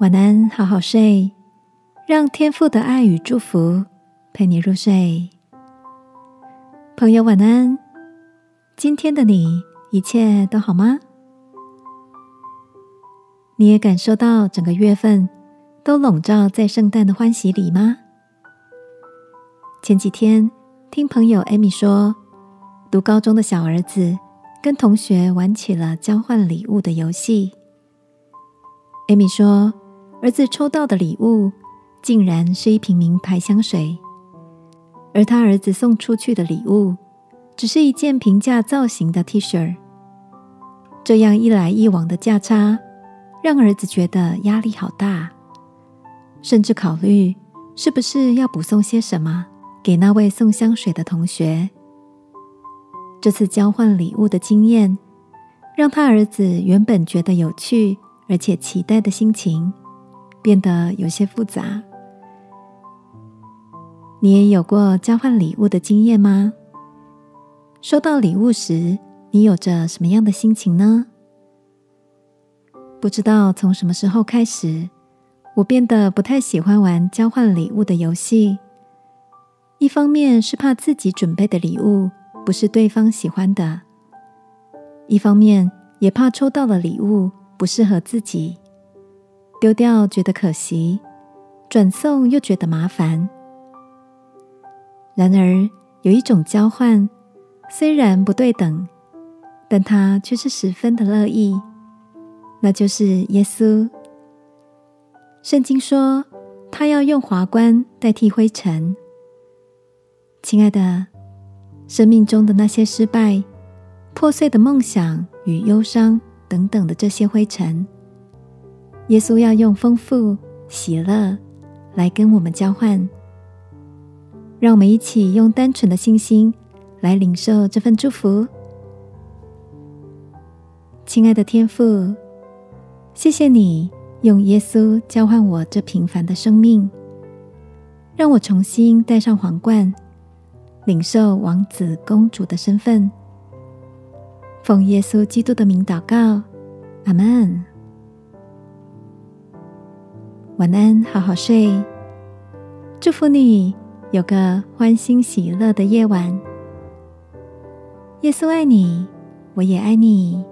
晚安，好好睡，让天父的爱与祝福陪你入睡。朋友，晚安。今天的你一切都好吗？你也感受到整个月份都笼罩在圣诞的欢喜里吗？前几天听朋友艾米说，读高中的小儿子跟同学玩起了交换礼物的游戏。艾米说。儿子抽到的礼物竟然是一瓶名牌香水，而他儿子送出去的礼物只是一件平价造型的 T 恤。这样一来一往的价差，让儿子觉得压力好大，甚至考虑是不是要补送些什么给那位送香水的同学。这次交换礼物的经验，让他儿子原本觉得有趣而且期待的心情。变得有些复杂。你也有过交换礼物的经验吗？收到礼物时，你有着什么样的心情呢？不知道从什么时候开始，我变得不太喜欢玩交换礼物的游戏。一方面是怕自己准备的礼物不是对方喜欢的，一方面也怕抽到的礼物不适合自己。丢掉觉得可惜，转送又觉得麻烦。然而，有一种交换，虽然不对等，但他却是十分的乐意，那就是耶稣。圣经说，他要用华冠代替灰尘。亲爱的，生命中的那些失败、破碎的梦想与忧伤等等的这些灰尘。耶稣要用丰富喜乐来跟我们交换，让我们一起用单纯的信心来领受这份祝福。亲爱的天父，谢谢你用耶稣交换我这平凡的生命，让我重新戴上皇冠，领受王子公主的身份。奉耶稣基督的名祷告，阿门。晚安，好好睡。祝福你有个欢欣喜乐的夜晚。耶稣爱你，我也爱你。